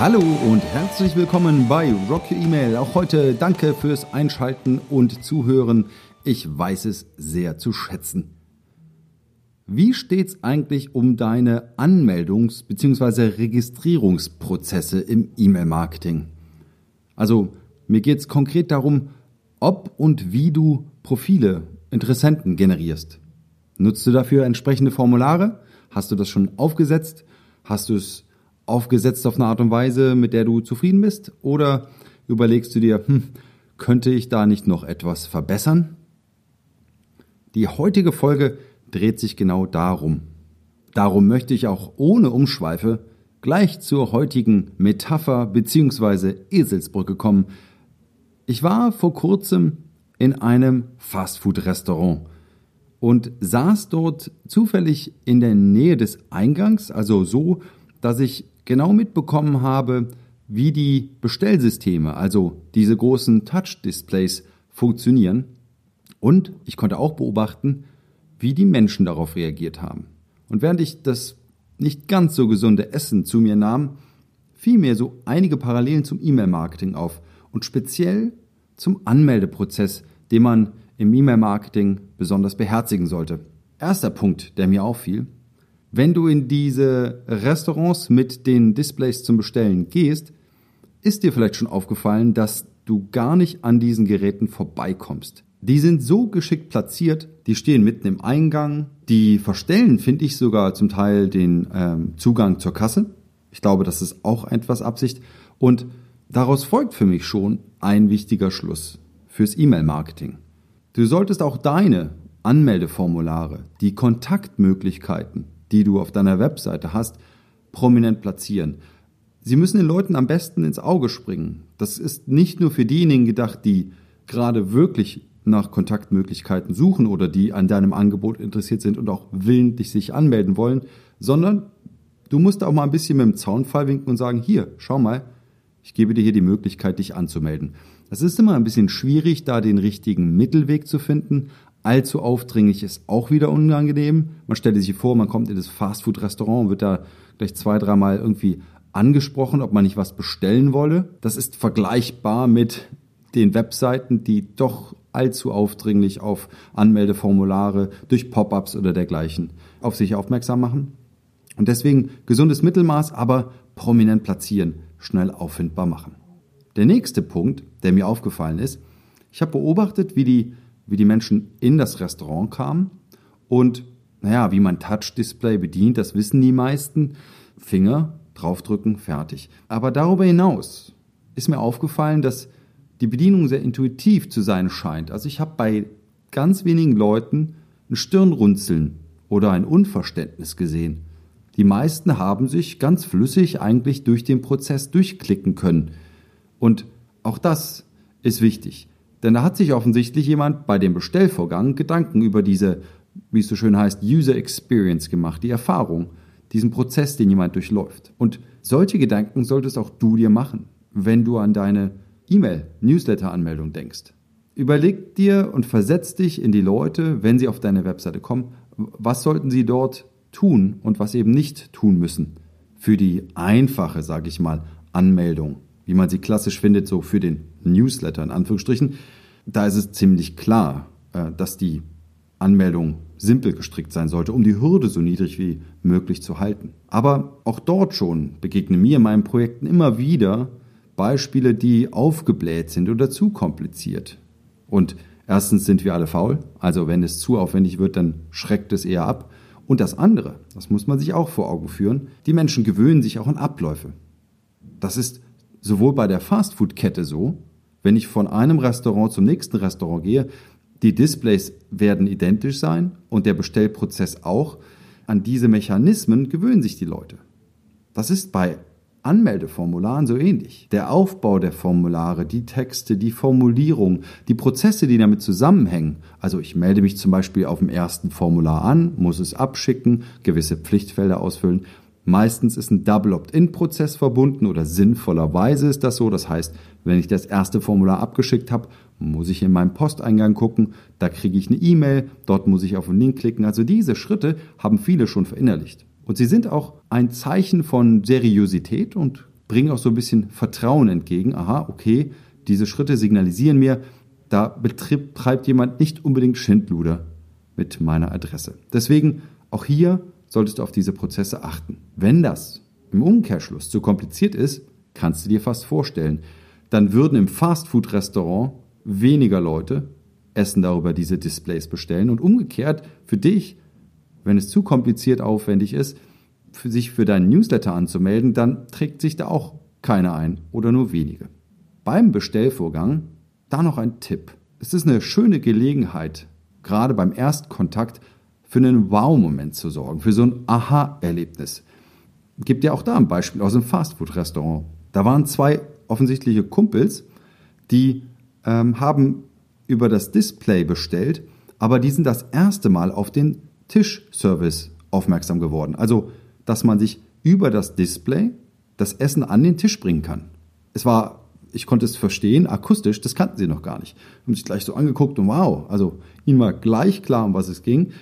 Hallo und herzlich willkommen bei Rock Your Email. Auch heute danke fürs Einschalten und Zuhören. Ich weiß es sehr zu schätzen. Wie steht's eigentlich um deine Anmeldungs- bzw. Registrierungsprozesse im E-Mail-Marketing? Also, mir geht's konkret darum, ob und wie du Profile, Interessenten generierst. Nutzt du dafür entsprechende Formulare? Hast du das schon aufgesetzt? Hast du es aufgesetzt auf eine Art und Weise, mit der du zufrieden bist? Oder überlegst du dir, hm, könnte ich da nicht noch etwas verbessern? Die heutige Folge dreht sich genau darum. Darum möchte ich auch ohne Umschweife gleich zur heutigen Metapher bzw. Eselsbrücke kommen. Ich war vor kurzem in einem Fastfood-Restaurant und saß dort zufällig in der Nähe des Eingangs, also so, dass ich genau mitbekommen habe, wie die Bestellsysteme, also diese großen Touch-Displays, funktionieren. Und ich konnte auch beobachten, wie die Menschen darauf reagiert haben. Und während ich das nicht ganz so gesunde Essen zu mir nahm, fiel mir so einige Parallelen zum E-Mail-Marketing auf und speziell zum Anmeldeprozess, den man im E-Mail-Marketing besonders beherzigen sollte. Erster Punkt, der mir auffiel, wenn du in diese Restaurants mit den Displays zum Bestellen gehst, ist dir vielleicht schon aufgefallen, dass du gar nicht an diesen Geräten vorbeikommst. Die sind so geschickt platziert, die stehen mitten im Eingang, die verstellen, finde ich, sogar zum Teil den ähm, Zugang zur Kasse. Ich glaube, das ist auch etwas Absicht. Und daraus folgt für mich schon ein wichtiger Schluss fürs E-Mail-Marketing. Du solltest auch deine Anmeldeformulare, die Kontaktmöglichkeiten, die du auf deiner Webseite hast, prominent platzieren. Sie müssen den Leuten am besten ins Auge springen. Das ist nicht nur für diejenigen gedacht, die gerade wirklich nach Kontaktmöglichkeiten suchen oder die an deinem Angebot interessiert sind und auch willentlich sich anmelden wollen, sondern du musst auch mal ein bisschen mit dem Zaunfall winken und sagen, hier, schau mal, ich gebe dir hier die Möglichkeit, dich anzumelden. Das ist immer ein bisschen schwierig, da den richtigen Mittelweg zu finden, allzu aufdringlich ist auch wieder unangenehm. Man stellt sich vor, man kommt in das Fastfood-Restaurant und wird da gleich zwei, dreimal irgendwie angesprochen, ob man nicht was bestellen wolle. Das ist vergleichbar mit den Webseiten, die doch allzu aufdringlich auf Anmeldeformulare durch Pop-ups oder dergleichen auf sich aufmerksam machen. Und deswegen gesundes Mittelmaß, aber prominent platzieren, schnell auffindbar machen. Der nächste Punkt, der mir aufgefallen ist, ich habe beobachtet, wie die wie die Menschen in das Restaurant kamen und naja, wie man Touch-Display bedient, das wissen die meisten. Finger draufdrücken, fertig. Aber darüber hinaus ist mir aufgefallen, dass die Bedienung sehr intuitiv zu sein scheint. Also ich habe bei ganz wenigen Leuten ein Stirnrunzeln oder ein Unverständnis gesehen. Die meisten haben sich ganz flüssig eigentlich durch den Prozess durchklicken können. Und auch das ist wichtig. Denn da hat sich offensichtlich jemand bei dem Bestellvorgang Gedanken über diese, wie es so schön heißt, User Experience gemacht, die Erfahrung, diesen Prozess, den jemand durchläuft. Und solche Gedanken solltest auch du dir machen, wenn du an deine E-Mail-Newsletter-Anmeldung denkst. Überleg dir und versetz dich in die Leute, wenn sie auf deine Webseite kommen, was sollten sie dort tun und was eben nicht tun müssen für die einfache, sage ich mal, Anmeldung wie man sie klassisch findet, so für den Newsletter in Anführungsstrichen, da ist es ziemlich klar, äh, dass die Anmeldung simpel gestrickt sein sollte, um die Hürde so niedrig wie möglich zu halten. Aber auch dort schon begegnen mir in meinen Projekten immer wieder Beispiele, die aufgebläht sind oder zu kompliziert. Und erstens sind wir alle faul, also wenn es zu aufwendig wird, dann schreckt es eher ab. Und das andere, das muss man sich auch vor Augen führen, die Menschen gewöhnen sich auch an Abläufe. Das ist sowohl bei der Fastfood-Kette so, wenn ich von einem Restaurant zum nächsten Restaurant gehe, die Displays werden identisch sein und der Bestellprozess auch. An diese Mechanismen gewöhnen sich die Leute. Das ist bei Anmeldeformularen so ähnlich. Der Aufbau der Formulare, die Texte, die Formulierung, die Prozesse, die damit zusammenhängen. Also ich melde mich zum Beispiel auf dem ersten Formular an, muss es abschicken, gewisse Pflichtfelder ausfüllen. Meistens ist ein Double Opt-in-Prozess verbunden oder sinnvollerweise ist das so. Das heißt, wenn ich das erste Formular abgeschickt habe, muss ich in meinem Posteingang gucken, da kriege ich eine E-Mail, dort muss ich auf einen Link klicken. Also diese Schritte haben viele schon verinnerlicht. Und sie sind auch ein Zeichen von Seriosität und bringen auch so ein bisschen Vertrauen entgegen. Aha, okay, diese Schritte signalisieren mir, da betreibt jemand nicht unbedingt Schindluder mit meiner Adresse. Deswegen auch hier solltest du auf diese Prozesse achten. Wenn das im Umkehrschluss zu kompliziert ist, kannst du dir fast vorstellen, dann würden im Fastfood-Restaurant weniger Leute Essen darüber diese Displays bestellen und umgekehrt für dich, wenn es zu kompliziert aufwendig ist, für sich für deinen Newsletter anzumelden, dann trägt sich da auch keiner ein oder nur wenige. Beim Bestellvorgang da noch ein Tipp. Es ist eine schöne Gelegenheit, gerade beim Erstkontakt für einen Wow-Moment zu sorgen, für so ein Aha-Erlebnis. Gibt ja auch da ein Beispiel aus einem Fastfood-Restaurant. Da waren zwei offensichtliche Kumpels, die ähm, haben über das Display bestellt, aber die sind das erste Mal auf den Tischservice aufmerksam geworden. Also, dass man sich über das Display das Essen an den Tisch bringen kann. Es war, ich konnte es verstehen, akustisch, das kannten sie noch gar nicht. Haben sich gleich so angeguckt und wow, also ihnen war gleich klar, um was es ging.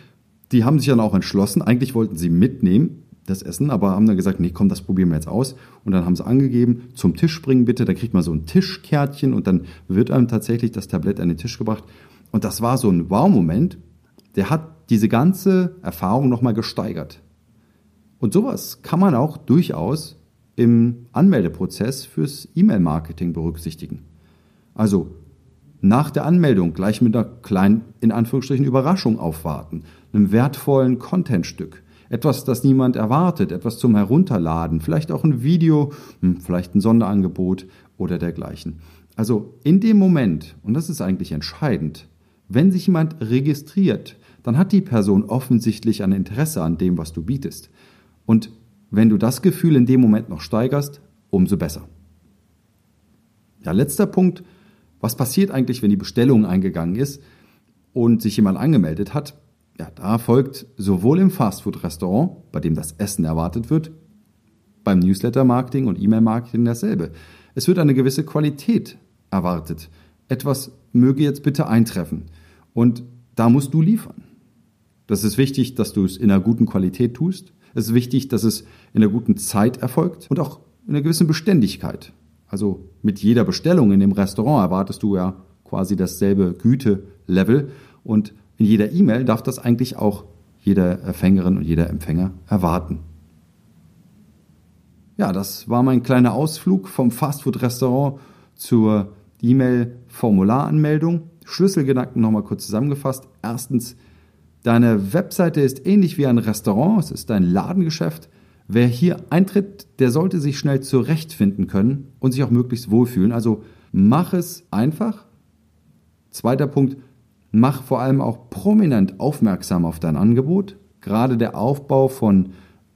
Die haben sich dann auch entschlossen, eigentlich wollten sie mitnehmen, das Essen, aber haben dann gesagt, nee, komm, das probieren wir jetzt aus. Und dann haben sie angegeben, zum Tisch bringen bitte, da kriegt man so ein Tischkärtchen und dann wird einem tatsächlich das Tablett an den Tisch gebracht. Und das war so ein Wow-Moment, der hat diese ganze Erfahrung nochmal gesteigert. Und sowas kann man auch durchaus im Anmeldeprozess fürs E-Mail-Marketing berücksichtigen. Also nach der Anmeldung gleich mit einer kleinen, in Anführungsstrichen, Überraschung aufwarten, einem wertvollen Contentstück etwas, das niemand erwartet, etwas zum Herunterladen, vielleicht auch ein Video, hm, vielleicht ein Sonderangebot oder dergleichen. Also in dem Moment, und das ist eigentlich entscheidend, wenn sich jemand registriert, dann hat die Person offensichtlich ein Interesse an dem, was du bietest. Und wenn du das Gefühl in dem Moment noch steigerst, umso besser. Ja, letzter Punkt. Was passiert eigentlich, wenn die Bestellung eingegangen ist und sich jemand angemeldet hat? Ja, da folgt sowohl im Fastfood-Restaurant, bei dem das Essen erwartet wird, beim Newsletter-Marketing und E-Mail-Marketing dasselbe. Es wird eine gewisse Qualität erwartet. Etwas möge jetzt bitte eintreffen. Und da musst du liefern. Das ist wichtig, dass du es in einer guten Qualität tust. Es ist wichtig, dass es in einer guten Zeit erfolgt und auch in einer gewissen Beständigkeit. Also mit jeder Bestellung in dem Restaurant erwartest du ja quasi dasselbe Gütelevel und in jeder E-Mail darf das eigentlich auch jede Empfängerin und jeder Empfänger erwarten. Ja, das war mein kleiner Ausflug vom Fastfood-Restaurant zur E-Mail-Formularanmeldung. Schlüsselgedanken nochmal kurz zusammengefasst. Erstens, deine Webseite ist ähnlich wie ein Restaurant, es ist ein Ladengeschäft. Wer hier eintritt, der sollte sich schnell zurechtfinden können und sich auch möglichst wohlfühlen. Also mach es einfach. Zweiter Punkt, Mach vor allem auch prominent aufmerksam auf dein Angebot. Gerade der Aufbau von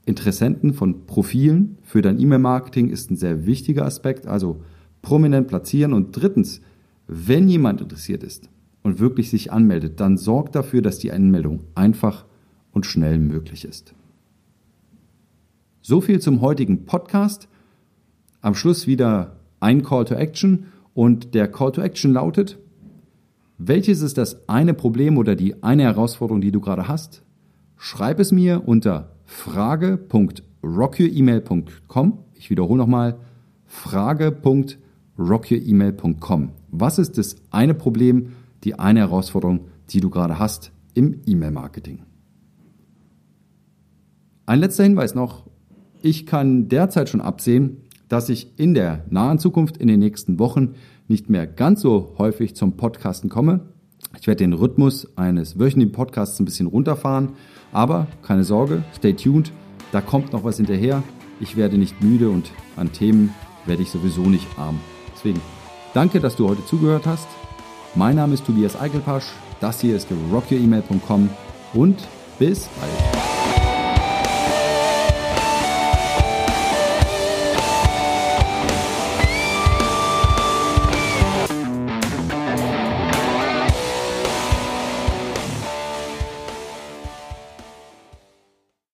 Interessenten, von Profilen für dein E-Mail-Marketing ist ein sehr wichtiger Aspekt. Also prominent platzieren. Und drittens, wenn jemand interessiert ist und wirklich sich anmeldet, dann sorg dafür, dass die Anmeldung einfach und schnell möglich ist. So viel zum heutigen Podcast. Am Schluss wieder ein Call to Action und der Call to Action lautet, welches ist das eine Problem oder die eine Herausforderung, die du gerade hast? Schreib es mir unter frage.rockyouremail.com. Ich wiederhole nochmal, frage.rockyouremail.com. Was ist das eine Problem, die eine Herausforderung, die du gerade hast im E-Mail-Marketing? Ein letzter Hinweis noch. Ich kann derzeit schon absehen, dass ich in der nahen Zukunft, in den nächsten Wochen, nicht mehr ganz so häufig zum Podcasten komme. Ich werde den Rhythmus eines wöchentlichen Podcasts ein bisschen runterfahren, aber keine Sorge, stay tuned, da kommt noch was hinterher. Ich werde nicht müde und an Themen werde ich sowieso nicht arm. Deswegen danke, dass du heute zugehört hast. Mein Name ist Tobias Eichelpasch, das hier ist rockyouremail.com und bis bald.